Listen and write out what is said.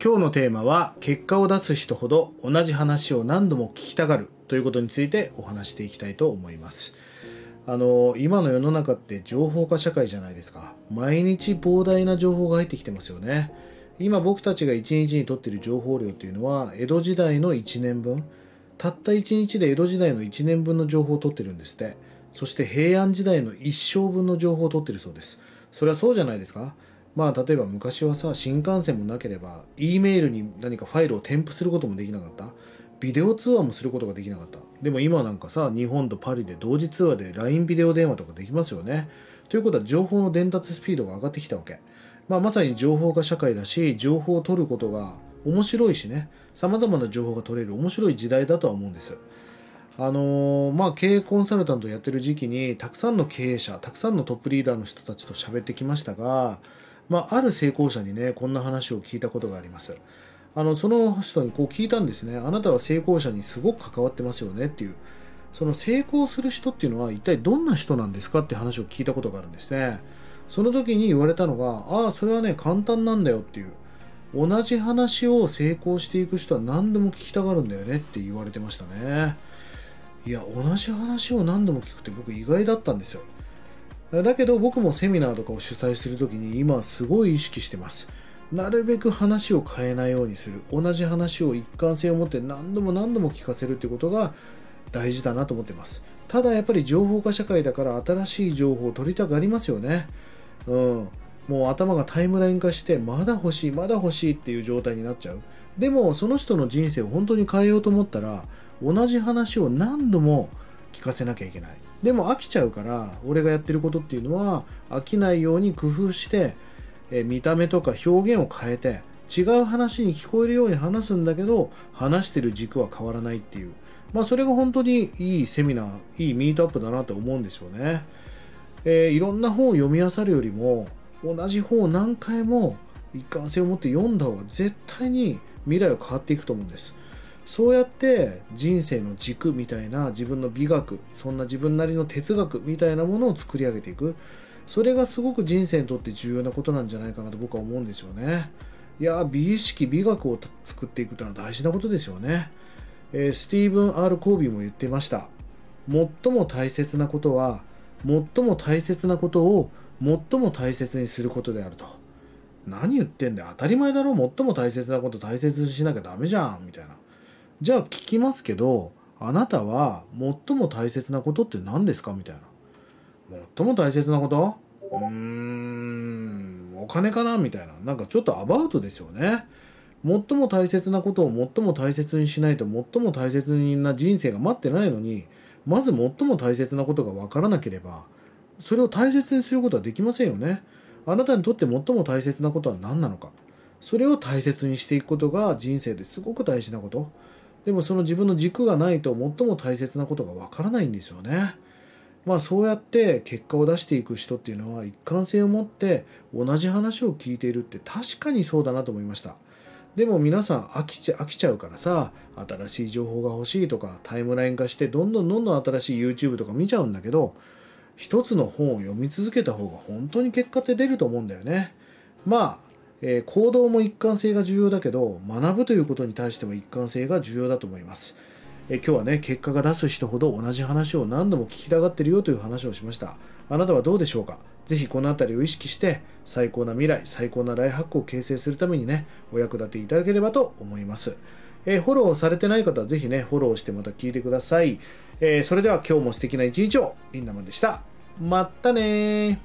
今日のテーマは結果を出す人ほど同じ話を何度も聞きたがるということについてお話していきたいと思います。あの今の世の中って情報化社会じゃないですか。毎日膨大な情報が入ってきてますよね。今僕たちが1日にとってる情報量というのは江戸時代の1年分。たった1日で江戸時代の1年分の情報を取ってるんですって。そして平安時代の一生分の情報を取ってるそうです。それはそうじゃないですか。まあ例えば昔はさ新幹線もなければ E メールに何かファイルを添付することもできなかった。ビデオ通話もすることができなかった。でも今なんかさ日本とパリで同時通話で LINE ビデオ電話とかできますよね。ということは情報の伝達スピードが上がってきたわけ、まあ、まさに情報化社会だし情報を取ることが面白いしね。様々な情報が取れる面白い時代だとは思うんです。あのー、まあ経営コンサルタントをやってる時期にたくさんの経営者たくさんのトップリーダーの人たちと喋ってきましたがまあ、ある成功者にねこんな話を聞いたことがあります。あのその人にこう聞いたんですね。あなたは成功者にすごく関わってますよねっていう。その成功する人っていうのは一体どんな人なんですかって話を聞いたことがあるんですね。その時に言われたのがああそれはね簡単なんだよっていう。同じ話を成功していく人は何でも聞きたがるんだよねって言われてましたね。いや同じ話を何度も聞くって僕意外だったんですよ。だけど僕もセミナーとかを主催するときに今すごい意識してます。なるべく話を変えないようにする。同じ話を一貫性を持って何度も何度も聞かせるってことが大事だなと思ってます。ただやっぱり情報化社会だから新しい情報を取りたがりますよね。うん。もう頭がタイムライン化してまだ欲しい、まだ欲しいっていう状態になっちゃう。でもその人の人生を本当に変えようと思ったら同じ話を何度も聞かせなきゃいけない。でも飽きちゃうから俺がやってることっていうのは飽きないように工夫して、え見た目とか表現を変えて違う話に聞こえるように話すんだけど話してる軸は変わらないっていう。まあそれが本当にいいセミナーいいミートアップだなと思うんですよね、えー、いろんな本を読み漁るよりも同じ本を何回も一貫性を持って読んだ方が絶対に未来は変わっていくと思うんです。そうやって人生の軸みたいな自分の美学そんな自分なりの哲学みたいなものを作り上げていく。それがすごく人生にとって重要なことなんじゃないかなと僕は思うんですよね。いや美意識美学を作っていくというのは大事なことですよね、えー、スティーブン・ R・ コービーも言ってました。最も大切なことは最も大切なことを最も大切にすることであると。何言ってんだよ。当たり前だろ。最も大切なこと大切にしなきゃダメじゃん。みたいな。じゃあ聞きますけどあなたは最も大切なことって何ですかみたいな。最も大切なこと？うーんお金かな？みたいな。なんかちょっとアバウトですよね。最も大切なことを最も大切にしないと最も大切な人生が待ってないのにまず最も大切なことが分からなければそれを大切にすることはできませんよね。あなたにとって最も大切なことは何なのか？それを大切にしていくことが人生ですごく大事なこと。でもその自分の軸がないと最も大切なことがわからないんですよね。まあそうやって結果を出していく人っていうのは一貫性を持って同じ話を聞いているって確かにそうだなと思いました。でも皆さん飽きちゃ飽きちゃうからさ新しい情報が欲しいとかタイムライン化してどんどんどんどん新しい YouTube とか見ちゃうんだけど一つの本を読み続けた方が本当に結果って出ると思うんだよね。まあえー、行動も一貫性が重要だけど学ぶということに対しても一貫性が重要だと思います、えー、今日はね結果が出す人ほど同じ話を何度も聞きたがってるよという話をしました。あなたはどうでしょうか？ぜひこの辺りを意識して最高な未来最高なライフハックを形成するためにねお役立ていただければと思います。え、フォローされてない方はぜひね、フォローしてまた聞いてください。え、それでは今日も素敵な一日を、リンダマンでした。まったね